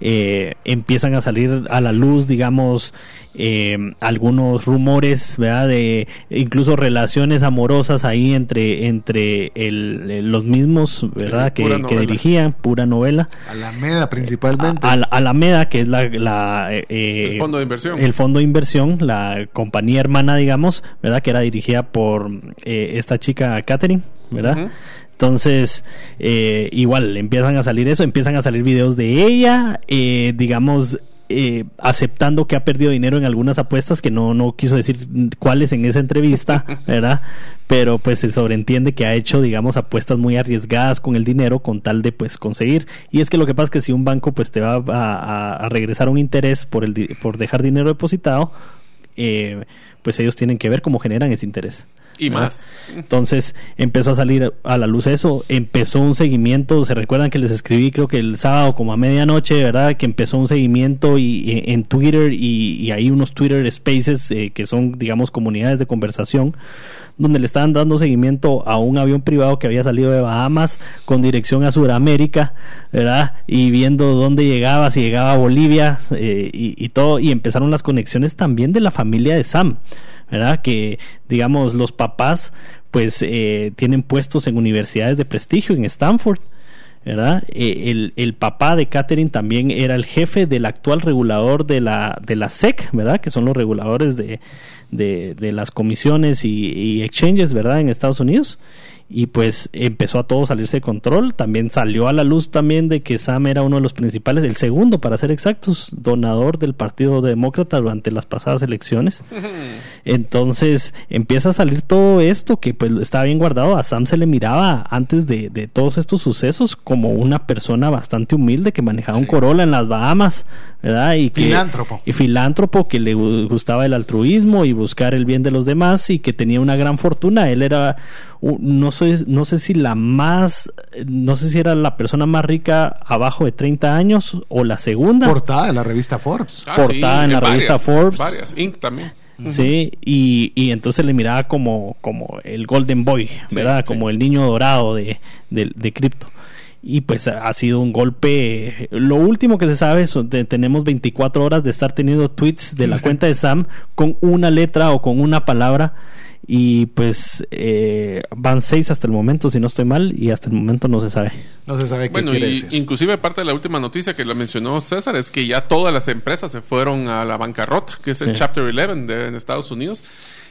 eh, empiezan a salir a la luz digamos eh, algunos rumores, ¿verdad? De incluso relaciones amorosas ahí entre, entre el, los mismos, ¿verdad? que, dirigían, pura novela. Alameda principalmente. A, Alameda, que es la... la eh, el fondo de inversión. El fondo de inversión, la compañía hermana, digamos, ¿verdad? Que era dirigida por eh, esta chica Catherine, ¿verdad? Entonces, eh, igual empiezan a salir eso, empiezan a salir videos de ella, eh, digamos, eh, aceptando que ha perdido dinero en algunas apuestas, que no, no quiso decir cuáles en esa entrevista, <laughs> ¿verdad? Pero pues se sobreentiende que ha hecho, digamos, apuestas muy arriesgadas con el dinero con tal de pues conseguir. Y es que lo que pasa es que si un banco pues te va a, regresar un interés por, el, por dejar dinero depositado, eh, pues ellos tienen que ver cómo generan ese interés. Y más. Entonces empezó a salir a la luz eso, empezó un seguimiento, se recuerdan que les escribí creo que el sábado como a medianoche, ¿verdad? Que empezó un seguimiento y, en Twitter y, hay unos Twitter Spaces eh, que son, digamos, comunidades de conversación donde le estaban dando seguimiento a un avión privado que había salido de Bahamas con dirección a Sudamérica, ¿verdad? Y viendo dónde llegaba, si llegaba a Bolivia eh, y, y todo, y empezaron las conexiones también de la familia de Sam. ¿Verdad? Que, digamos, los papás, pues, eh, tienen puestos en universidades de prestigio, en Stanford, ¿verdad? Eh, el, el, papá de Catherine también era el jefe del actual regulador de la, de la SEC, ¿verdad? Que son los reguladores de, de, las comisiones y, exchanges, ¿verdad? En Estados Unidos. Y pues empezó a todo salirse de control. También salió a la luz también de que Sam era uno de los principales, el segundo para ser exactos, donador del Partido Demócrata durante las pasadas elecciones. <laughs> Entonces empieza a salir todo esto que pues estaba bien guardado. A Sam se le miraba antes de, de todos estos sucesos como una persona bastante humilde que manejaba un Corolla en las Bahamas, ¿verdad? Y que, filántropo. Y filántropo que le gustaba el altruismo y buscar el bien de los demás y que tenía una gran fortuna. Él era no sé, no sé si la más, no sé si era la persona más rica abajo de 30 años o la segunda. Portada en la revista Forbes. Ah, Portada en, la revista Forbes. Varias, Inc. también. Sí, y, y, entonces le miraba como, como el Golden Boy, ¿verdad? como el niño dorado de, de, de cripto y pues ha sido un golpe. Lo último que se sabe es que tenemos 24 horas de estar teniendo tweets de la cuenta de Sam con una letra o con una palabra y pues eh, van seis hasta el momento, si no estoy mal, y hasta el momento no se sabe. No se sabe qué bueno, quiere y decir. Inclusive parte de la última noticia que la mencionó César es que ya todas las empresas se fueron a la bancarrota, que es el Chapter 11 de, en Estados Unidos.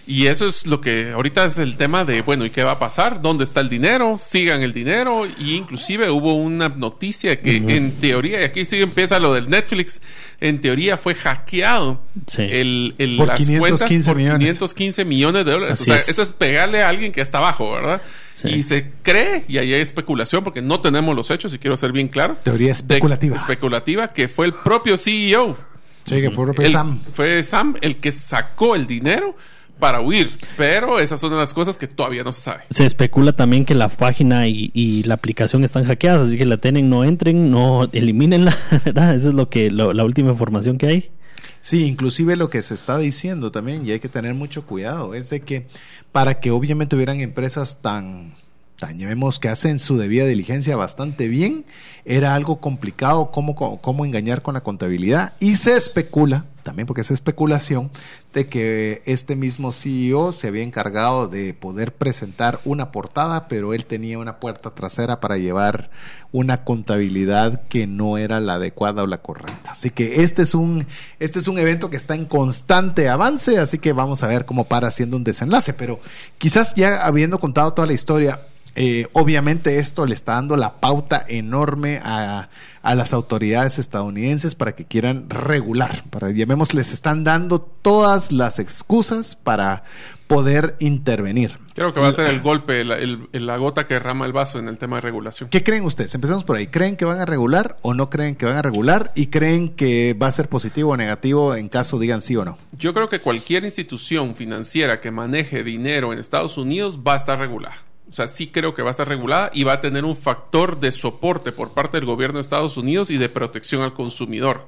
Y eso es lo que ahorita es el tema de, bueno, ¿y qué va a pasar? ¿Dónde está el dinero? Sigan el dinero. Y inclusive hubo una noticia que en teoría, y aquí sí empieza lo del Netflix, en teoría fue hackeado el, el, por las 515 cuentas por millones. 515 millones de dólares. Así o sea, es. eso es pegarle a alguien que está abajo, ¿verdad? Sí. Y se cree, y ahí hay especulación, porque no tenemos los hechos, y quiero ser bien claro. Teoría de- especulativa. especulativa, que fue el propio CEO. Sí, que fue El- Sam. Fue Sam el que sacó el dinero para huir. Pero esas son las cosas que todavía no se sabe. Se especula también que la página y, y la aplicación están hackeadas, así que la tienen, no entren, no elimínenla, <laughs> ¿verdad? Esa es lo que, lo- la última información que hay. Sí, inclusive lo que se está diciendo también, y hay que tener mucho cuidado, es de que para que obviamente hubieran empresas tan, tan llamemos que hacen su debida diligencia bastante bien, era algo complicado cómo, cómo, cómo engañar con la contabilidad. Y se especula, también porque es especulación, de que este mismo CEO se había encargado de poder presentar una portada, pero él tenía una puerta trasera para llevar una contabilidad que no era la adecuada o la correcta. Así que este es un, este es un evento que está en constante avance, así que vamos a ver cómo para haciendo un desenlace. Pero quizás ya habiendo contado toda la historia, eh, obviamente esto le está dando la pauta enorme a, a las autoridades estadounidenses para que quieran regular, para llamemos, les están dando todas las excusas para poder intervenir. Creo que va a ser el golpe, la, el- la gota que derrama el vaso en el tema de regulación. ¿Qué creen ustedes? Empezamos por ahí. ¿Creen que van a regular o no creen que van a regular? ¿Y creen que va a ser positivo o negativo en caso digan sí o no? Yo creo que cualquier institución financiera que maneje dinero en Estados Unidos va a estar regulada. O sea, sí creo que va a estar regulada y va a tener un factor de soporte por parte del gobierno de Estados Unidos y de protección al consumidor.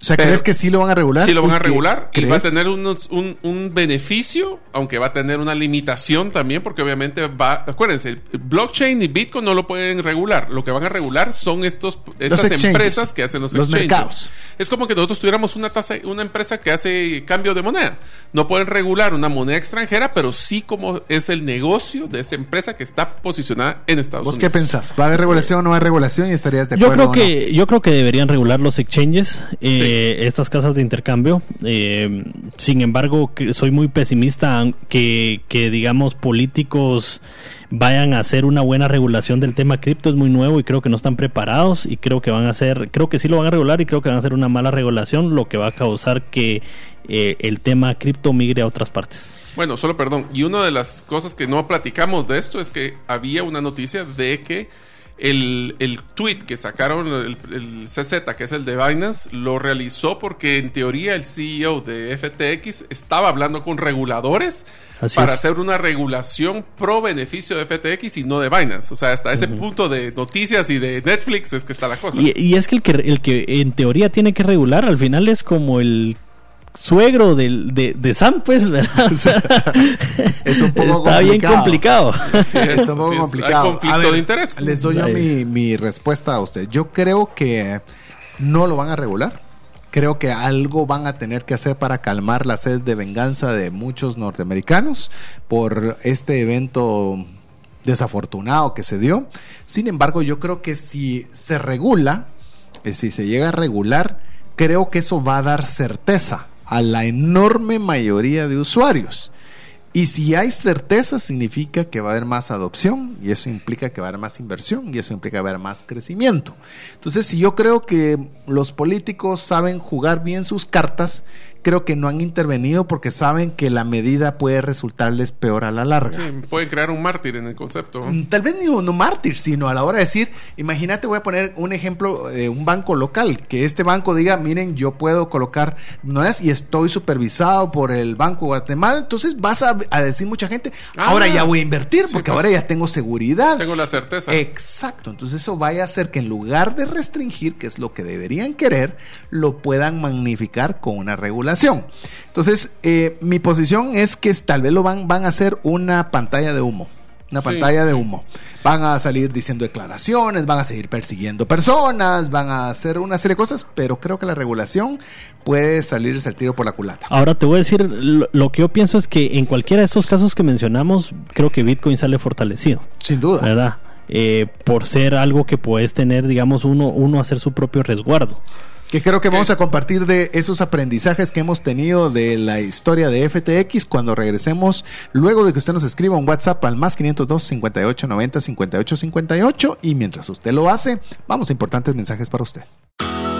O sea, Pero- ¿crees que sí lo van a regular? Sí lo van ¿Y a regular y va a tener unos- un, un beneficio, aunque va a tener una limitación también, porque obviamente va, acuérdense, el blockchain y Bitcoin no lo pueden regular. Lo que van a regular son estos, estas exchanges, empresas que hacen los, los exchanges. mercados. Es como que nosotros tuviéramos una tasa, una empresa que hace cambio de moneda. No pueden regular una moneda extranjera, pero sí como es el negocio de esa empresa que está posicionada en Estados ¿Vos Unidos. qué pensás? ¿Va a haber regulación o no va a haber regulación y estarías de Yo acuerdo? creo o no? que yo creo que deberían regular los exchanges, eh, estas casas de intercambio. Eh, sin embargo, soy muy pesimista que, que digamos políticos vayan a hacer una buena regulación del tema cripto es muy nuevo y creo que no están preparados y creo que van a hacer creo que sí lo van a regular y creo que van a hacer una mala regulación lo que va a causar que eh, el tema cripto migre a otras partes. Bueno, solo perdón. Y una de las cosas que no platicamos de esto es que había una noticia de que el, el tweet que sacaron el, el CZ, que es el de Binance, lo realizó porque en teoría el CEO de FTX estaba hablando con reguladores Así para es. hacer una regulación pro beneficio de FTX y no de Binance. O sea, hasta ese punto de noticias y de Netflix es que está la cosa. Y, y es que el que el que en teoría tiene que regular al final es como el suegro del, de, de Sam, pues, ¿verdad? <laughs> O sea, Es un poco Está bien complicado. Es, Está un poco es. complicado. Hay conflicto A ver, de interés. Les doy yo mi, mi respuesta a usted. Yo creo que no lo van a regular. Creo que algo van a tener que hacer para calmar la sed de venganza de muchos norteamericanos por este evento desafortunado que se dio. Sin embargo, yo creo que si se regula, que si se llega a regular, creo que eso va a dar certeza a la enorme mayoría de usuarios. Y si hay certeza, significa que va a haber más adopción y eso implica que va a haber más inversión y eso implica que va a haber más crecimiento. Entonces, si yo creo que los políticos saben jugar bien sus cartas, creo que no han intervenido porque saben que la medida puede resultarles peor a la larga. Sí, pueden crear un mártir en el concepto. Mm, tal vez ni un mártir, sino a la hora de decir, imagínate, voy a poner un ejemplo de un banco local, que este banco diga, miren, yo puedo colocar monedas y estoy supervisado por el Banco Guatemala, entonces vas a, decir mucha gente, ah, ahora ya voy a invertir porque pues. ahora ya tengo seguridad. Tengo la certeza. Exacto, entonces eso vaya a hacer que en lugar de restringir, que es lo que deberían querer, lo puedan magnificar con una regulación entonces, eh, mi posición es que tal vez lo van, van a hacer una pantalla de humo. Una pantalla de humo. Van a salir diciendo declaraciones, van a seguir persiguiendo personas, van a hacer una serie de cosas, pero creo que la regulación puede salirse el tiro por la culata. Ahora te voy a decir, lo, que yo pienso es que en cualquiera de estos casos que mencionamos, creo que Bitcoin sale fortalecido. Sin duda. ¿Verdad? Eh, por ser algo que puedes tener, digamos, uno, uno hacer su propio resguardo que creo que vamos a compartir de esos aprendizajes que hemos tenido de la historia de FTX cuando regresemos, luego de que usted nos escriba un WhatsApp al más 502 58 90 58 58 y mientras usted lo hace, vamos a importantes mensajes para usted.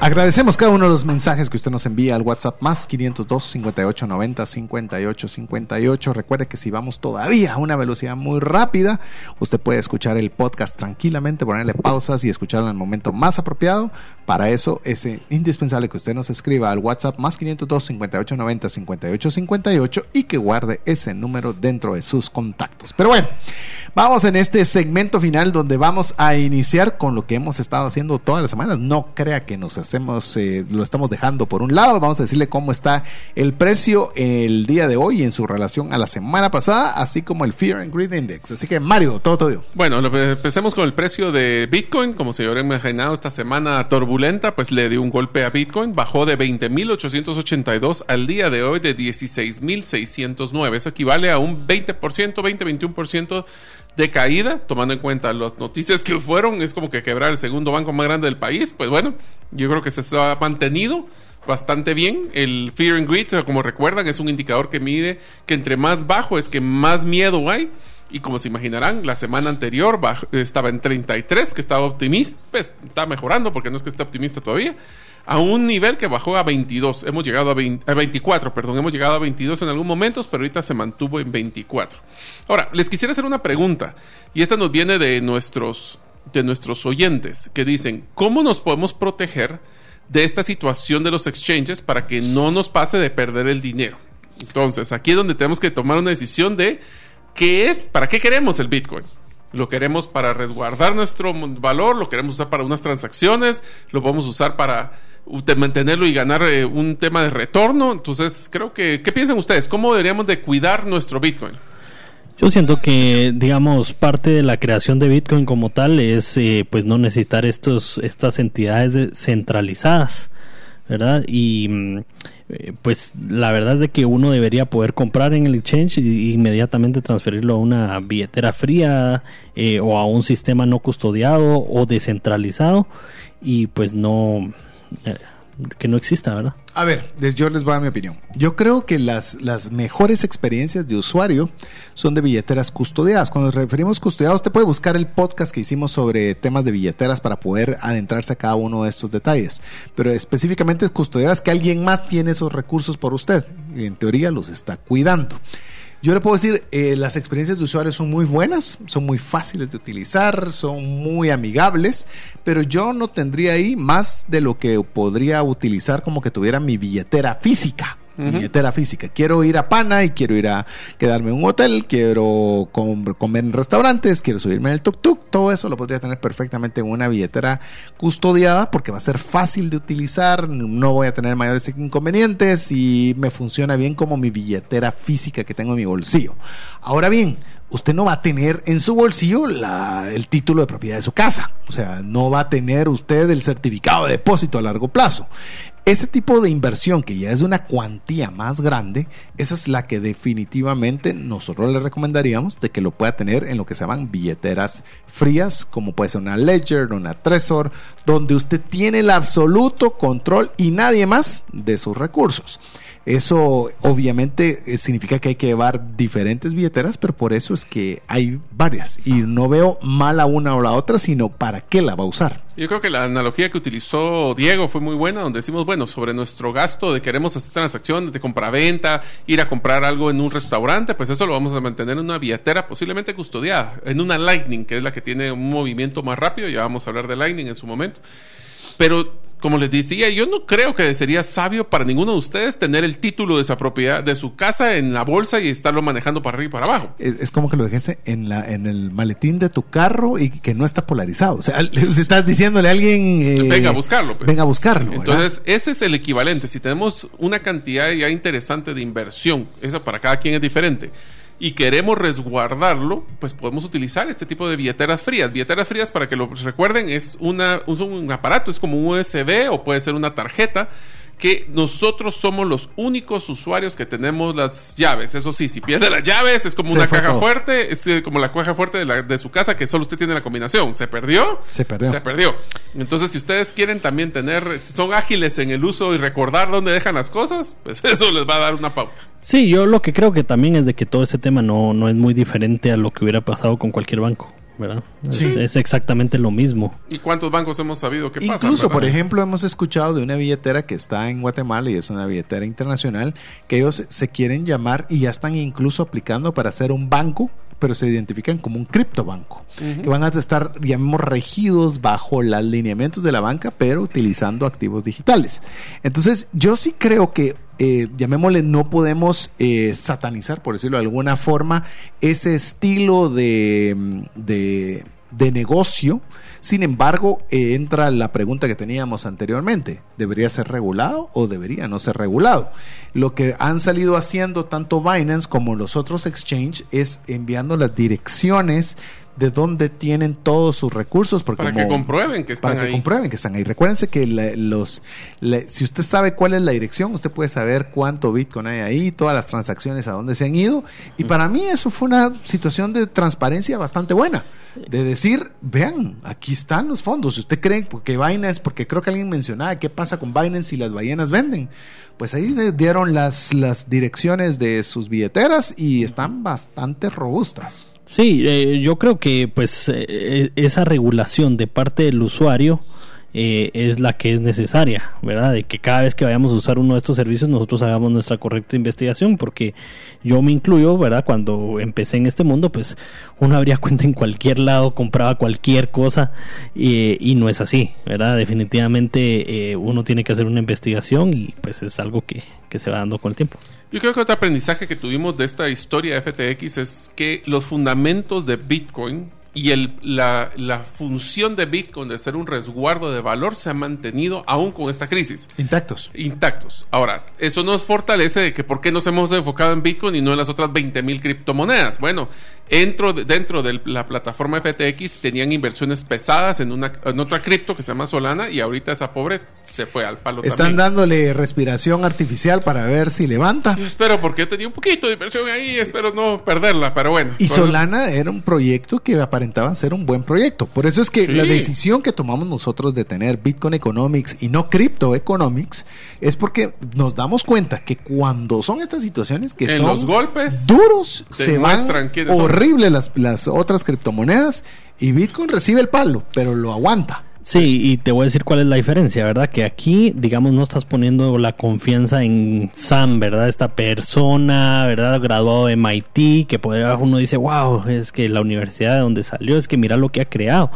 Agradecemos cada uno de los mensajes que usted nos envía al WhatsApp más 502 58 90 58 58. Recuerde que si vamos todavía a una velocidad muy rápida, usted puede escuchar el podcast tranquilamente, ponerle pausas y escucharlo en el momento más apropiado. Para eso es indispensable que usted nos escriba al WhatsApp más 502 58 90 58 58 y que guarde ese número dentro de sus contactos. Pero bueno, vamos en este segmento final donde vamos a iniciar con lo que hemos estado haciendo todas las semanas. No crea que nos hacemos, eh, lo estamos dejando por un lado. Vamos a decirle cómo está el precio el día de hoy en su relación a la semana pasada, así como el Fear and Greed Index. Así que Mario, todo tuyo. Bueno, empecemos con el precio de Bitcoin, como se habrá imaginado esta semana turbulenta, pues le dio un golpe a Bitcoin, bajó de 20.882 al día de hoy de 16.609. Eso equivale a un 20%, 20-21% de caída, tomando en cuenta las noticias que fueron, es como que quebrar el segundo banco más grande del país, pues bueno, yo creo que se ha mantenido bastante bien. El Fear and Greed, como recuerdan, es un indicador que mide que entre más bajo es que más miedo hay. Y como se imaginarán, la semana anterior estaba en 33, que estaba optimista, pues está mejorando porque no es que esté optimista todavía a un nivel que bajó a 22. Hemos llegado a, 24, perdón, hemos llegado a 22 en algún momento, pero ahorita se mantuvo en 24. Ahora, les quisiera hacer una pregunta, y esta nos viene de nuestros, de nuestros oyentes, que dicen, ¿cómo nos podemos proteger de esta situación de los exchanges para que no nos pase de perder el dinero? Entonces, aquí es donde tenemos que tomar una decisión de qué es, para qué queremos el Bitcoin lo queremos para resguardar nuestro valor, lo queremos usar para unas transacciones, lo vamos a usar para mantenerlo y ganar eh, un tema de retorno. Entonces, creo que, ¿qué piensan ustedes? ¿Cómo deberíamos de cuidar nuestro Bitcoin? Yo siento que, digamos, parte de la creación de Bitcoin como tal es, eh, pues, no necesitar estos, estas entidades centralizadas, ¿verdad? Y, mm, eh, pues, la verdad es de que uno debería poder comprar en el exchange e inmediatamente transferirlo a una billetera fría o a un sistema no custodiado o descentralizado y, pues, no eh, que no exista, ¿verdad? A ver, yo les voy a dar mi opinión. Yo creo que las, las mejores experiencias de usuario son de billeteras custodiadas. Cuando nos referimos custodiados, usted puede buscar el podcast que hicimos sobre temas de billeteras para poder adentrarse a cada uno de estos detalles. Pero específicamente es custodiadas que alguien más tiene esos recursos por usted y en teoría los está cuidando. Yo le puedo decir, eh, las experiencias de usuario son muy buenas, son muy fáciles de utilizar, son muy amigables, pero yo no tendría ahí más de lo que podría utilizar como que tuviera mi billetera física billetera física. Quiero ir a Pana y quiero ir a quedarme en un hotel, quiero comer en restaurantes, quiero subirme en el tuk-tuk. Todo eso lo podría tener perfectamente en una billetera custodiada porque va a ser fácil de utilizar, no voy a tener mayores inconvenientes y me funciona bien como mi billetera física que tengo en mi bolsillo. Ahora bien, usted no va a tener en su bolsillo el título de propiedad de su casa. O sea, no va a tener usted el certificado de depósito a largo plazo. Ese tipo de inversión que ya es una cuantía más grande, esa es la que definitivamente nosotros le recomendaríamos de que lo pueda tener en lo que se llaman billeteras frías, como puede ser una Ledger, una Trezor, donde usted tiene el absoluto control y nadie más de sus recursos. Eso obviamente eh, significa que hay que llevar diferentes billeteras, pero por eso es que hay varias. Y no veo mal a una o la otra, sino para qué la va a usar. Yo creo que la analogía que utilizó Diego fue muy buena, donde decimos, bueno, sobre nuestro gasto de queremos hacer transacciones de compra-venta, ir a comprar algo en un restaurante, pues eso lo vamos a mantener en una billetera posiblemente custodiada, en una Lightning, que es la que tiene un movimiento más rápido, ya vamos a hablar de Lightning en su momento. Pero como les decía, yo no creo que sería sabio para ninguno de ustedes tener el título de esa propiedad, de su casa en la bolsa y estarlo manejando para arriba y para abajo. Es, como que lo dejese en la en el maletín de tu carro y que no está polarizado. O sea, si estás diciéndole a alguien... Eh, venga a buscarlo. Pues. Venga a buscarlo. Entonces, ese es el equivalente. Si tenemos una cantidad ya interesante de inversión, esa para cada quien es diferente y queremos resguardarlo, pues podemos utilizar este tipo de billeteras frías. Billeteras frías, para que lo recuerden, es, una, un aparato, es como un USB o puede ser una tarjeta que nosotros somos los únicos usuarios que tenemos las llaves. Eso sí, si pierde las llaves es como una caja fuerte, es eh, como la caja fuerte de, la, de, su casa que solo usted tiene la combinación. ¿Se perdió? Se perdió. Se perdió. Entonces, si ustedes quieren también tener, son ágiles en el uso y recordar dónde dejan las cosas, pues <laughs> eso les va a dar una pauta. Sí, yo lo que creo que también es de que todo ese tema no, no es muy diferente a lo que hubiera pasado con cualquier banco. ¿Verdad? Es, exactamente lo mismo. ¿Y cuántos bancos hemos sabido que pasa? Incluso, por ejemplo, hemos escuchado de una billetera que está en Guatemala y es una billetera internacional que ellos se quieren llamar y ya están incluso aplicando para ser un banco pero se identifican como un criptobanco, que van a estar, llamemos, regidos bajo los lineamientos de la banca, pero utilizando activos digitales. Entonces, yo sí creo que eh, llamémosle, no podemos eh, satanizar, por decirlo de alguna forma, ese estilo de, de, negocio. Sin embargo, eh, entra la pregunta que teníamos anteriormente. ¿Debería ser regulado o debería no ser regulado? Lo que han salido haciendo tanto Binance como los otros exchange es enviando las direcciones de dónde tienen todos sus recursos. Porque para que comprueben que están para que comprueben que están ahí. Recuérdense que los, si usted sabe cuál es la dirección, usted puede saber cuánto Bitcoin hay ahí, todas las transacciones a dónde se han ido. Y para mí eso fue una situación de transparencia bastante buena. De decir, vean, aquí están los fondos. Si usted cree que Binance, porque creo que alguien mencionaba qué pasa con Binance si las ballenas venden. Pues ahí dieron las, las direcciones de sus billeteras y están bastante robustas. Sí, eh, yo creo que pues eh, esa regulación de parte del usuario eh, es la que es necesaria, ¿verdad? De que cada vez que vayamos a usar uno de estos servicios nosotros hagamos nuestra correcta investigación, porque yo me incluyo, ¿verdad? Cuando empecé en este mundo, pues uno abría cuenta en cualquier lado, compraba cualquier cosa y no es así, ¿verdad? Definitivamente uno tiene que hacer una investigación y pues es algo que, que se va dando con el tiempo. Yo creo que otro aprendizaje que tuvimos de esta historia de FTX es que los fundamentos de Bitcoin y el, la, la, función de Bitcoin de ser un resguardo de valor se ha mantenido aún con esta crisis. Intactos. Intactos. Ahora, eso nos fortalece de que por qué nos hemos enfocado en Bitcoin y no en las otras 20 mil criptomonedas. Bueno, dentro de, dentro de la plataforma FTX tenían inversiones pesadas en, una, en otra cripto que se llama Solana y ahorita esa pobre se fue al palo Están dándole respiración artificial para ver si levanta. Yo espero, porque yo tenía un poquito de inversión ahí, espero no perderla, pero bueno. Y Solana era un proyecto que aparentemente ser un buen proyecto. Por eso es que la decisión que tomamos nosotros de tener Bitcoin Economics y no Crypto Economics es porque nos damos cuenta que cuando son estas situaciones que son los golpes duros, se van horrible las, las otras criptomonedas y Bitcoin recibe el palo, pero lo aguanta. Sí, y te voy a decir cuál es la diferencia, ¿verdad? Que aquí, digamos, no estás poniendo la confianza en Sam, ¿verdad? Esta persona, ¿verdad? Graduado de MIT, que por uno dice, wow, es que la universidad de donde salió, es que mira lo que ha creado.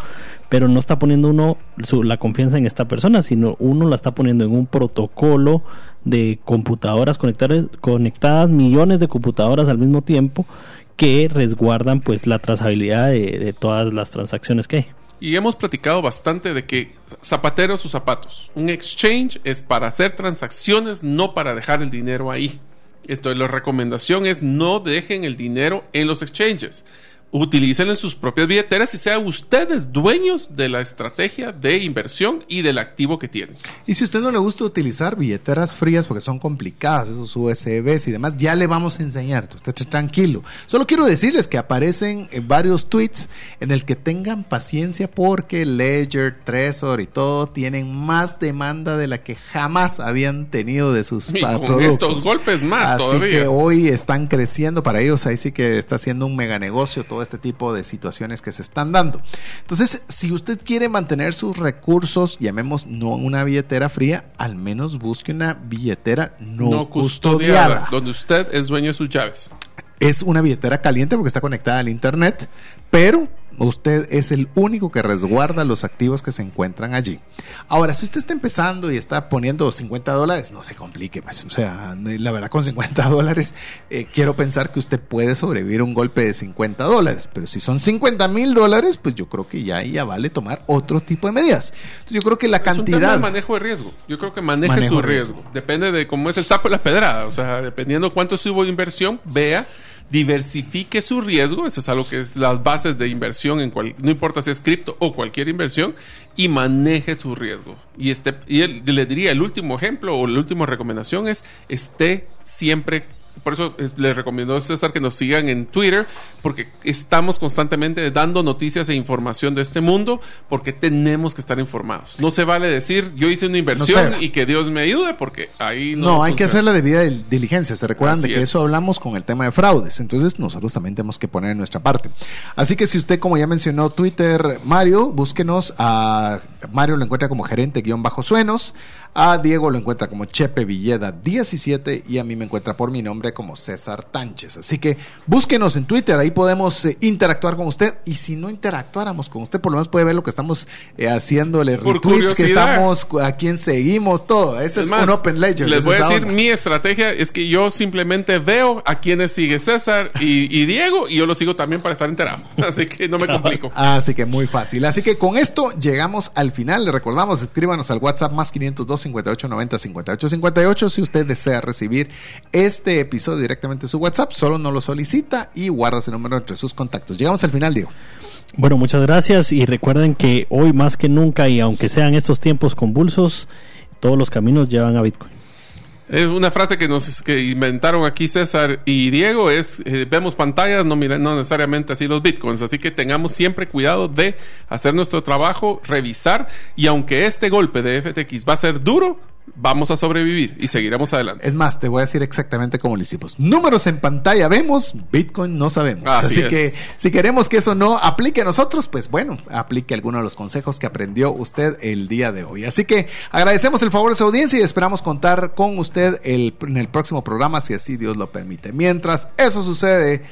Pero no está poniendo uno la confianza en esta persona, sino uno la está poniendo en un protocolo de computadoras conectadas, conectadas millones de computadoras al mismo tiempo que resguardan pues la trazabilidad de todas las transacciones que hay. Y hemos platicado bastante de que zapateros sus zapatos. Un exchange es para hacer transacciones, no para dejar el dinero ahí. Esto, la recomendación es no dejen el dinero en los exchanges utilicen en sus propias billeteras y sean ustedes dueños de la estrategia de inversión y del activo que tienen. Y si a usted no le gusta utilizar billeteras frías porque son complicadas, esos USBs y demás, ya le vamos a enseñar, usted tranquilo. Solo quiero decirles que aparecen eh, varios tweets en el que tengan paciencia porque Ledger, Trezor y todo tienen más demanda de la que jamás habían tenido de sus y con estos golpes más Así que hoy están creciendo para ellos, ahí sí que está haciendo un mega negocio todo este tipo de situaciones que se están dando. Entonces, si usted quiere mantener sus recursos, llamemos no una billetera fría, al menos busque una billetera no, custodiada, donde usted es dueño de sus llaves. Es una billetera caliente porque está conectada al internet, pero Usted es el único que resguarda los activos que se encuentran allí. Ahora, si usted está empezando y está poniendo 50 dólares, no se complique, pues. O sea, la verdad, con 50 <laughs> dólares, eh, quiero pensar que usted puede sobrevivir un golpe de 50 dólares. Pero si son 50 mil dólares, pues yo creo que ya, ya vale tomar otro tipo de medidas. Entonces, yo creo que la cantidad. Es un tema de manejo de riesgo. Yo creo que maneje su riesgo. Depende de cómo es el sapo y la pedrada. O sea, dependiendo cuánto subo de inversión, vea diversifique su riesgo, eso es algo que es las bases de inversión, en cual, no importa si es cripto o cualquier inversión, y maneje su riesgo. Y, este, y le diría, el último ejemplo o la última recomendación es, esté siempre por eso les recomiendo a César que nos sigan en Twitter, porque estamos constantemente dando noticias e información de este mundo, porque tenemos que estar informados. No se vale decir, yo hice una inversión y que Dios me ayude, porque ahí no. No, hay que hacer la debida diligencia. Se recuerdan de que eso hablamos con el tema de fraudes. Entonces, nosotros también tenemos que poner en nuestra parte. Así que si usted, como ya mencionó Twitter, Mario, búsquenos a Mario lo encuentra como gerente-suenos. A Diego lo encuentra como Chepe Villeda 17 y a mí me encuentra por mi nombre como César Tánchez. Así que búsquenos en Twitter, ahí podemos eh, interactuar con usted y si no interactuáramos con usted, por lo menos puede ver lo que estamos eh, haciéndole, retweets que estamos, a quién seguimos, todo. Ese es, un Open Ledger. Les voy a decir, mi estrategia es que yo simplemente veo a quienes sigue César y, Diego y yo lo sigo también para estar enterado. <laughs> Así que no me <laughs> complico. Así que muy fácil. Así que con esto llegamos al final. Le recordamos, escríbanos al WhatsApp más 502 58 90 58 58. Si usted desea recibir este episodio directamente a su WhatsApp, solo no lo solicita y guarda ese número entre sus contactos. Llegamos al final, Diego. Bueno, muchas gracias y recuerden que hoy más que nunca y aunque sean estos tiempos convulsos, todos los caminos llevan a Bitcoin. Es una frase que nos que inventaron aquí César y Diego es eh, vemos pantallas, no, no necesariamente así los bitcoins, así que tengamos siempre cuidado de hacer nuestro trabajo, revisar y aunque este golpe de FTX va a ser duro, vamos a sobrevivir y seguiremos adelante. Es más, te voy a decir exactamente cómo lo hicimos. Números en pantalla vemos, Bitcoin no sabemos. Así, que si queremos que eso no aplique a nosotros, pues bueno, aplique alguno de los consejos que aprendió usted el día de hoy. Así que agradecemos el favor de su audiencia y esperamos contar con usted en el próximo programa, si así Dios lo permite. Mientras eso sucede,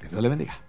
que Dios le bendiga.